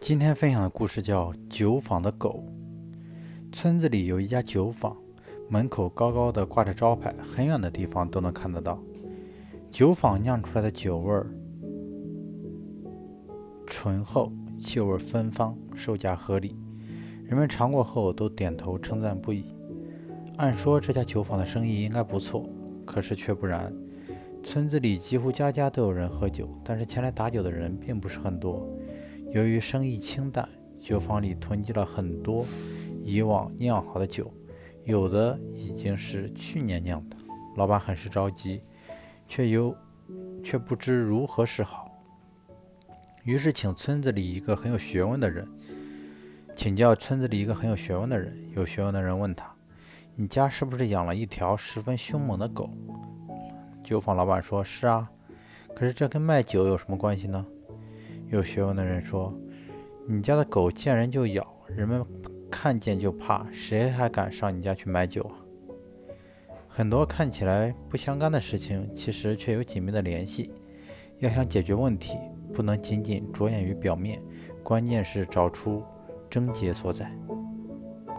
今天分享的故事叫《酒坊的狗》。村子里有一家酒坊，门口高高的挂着招牌，很远的地方都能看得到。酒坊酿出来的酒味儿醇厚，气味芬芳，售价合理，人们尝过后都点头称赞不已。按说这家酒坊的生意应该不错，可是却不然。村子里几乎家家都有人喝酒，但是前来打酒的人并不是很多。由于生意清淡，酒坊里囤积了很多以往酿好的酒，有的已经是去年酿的。老板很是着急，却又却不知如何是好。于是请村子里一个很有学问的人，请教村子里一个很有学问的人。有学问的人问他：“你家是不是养了一条十分凶猛的狗？”酒坊老板说：“是啊。”可是这跟卖酒有什么关系呢？有学问的人说：“你家的狗见人就咬，人们看见就怕，谁还敢上你家去买酒啊？”很多看起来不相干的事情，其实却有紧密的联系。要想解决问题，不能仅仅着眼于表面，关键是找出症结所在。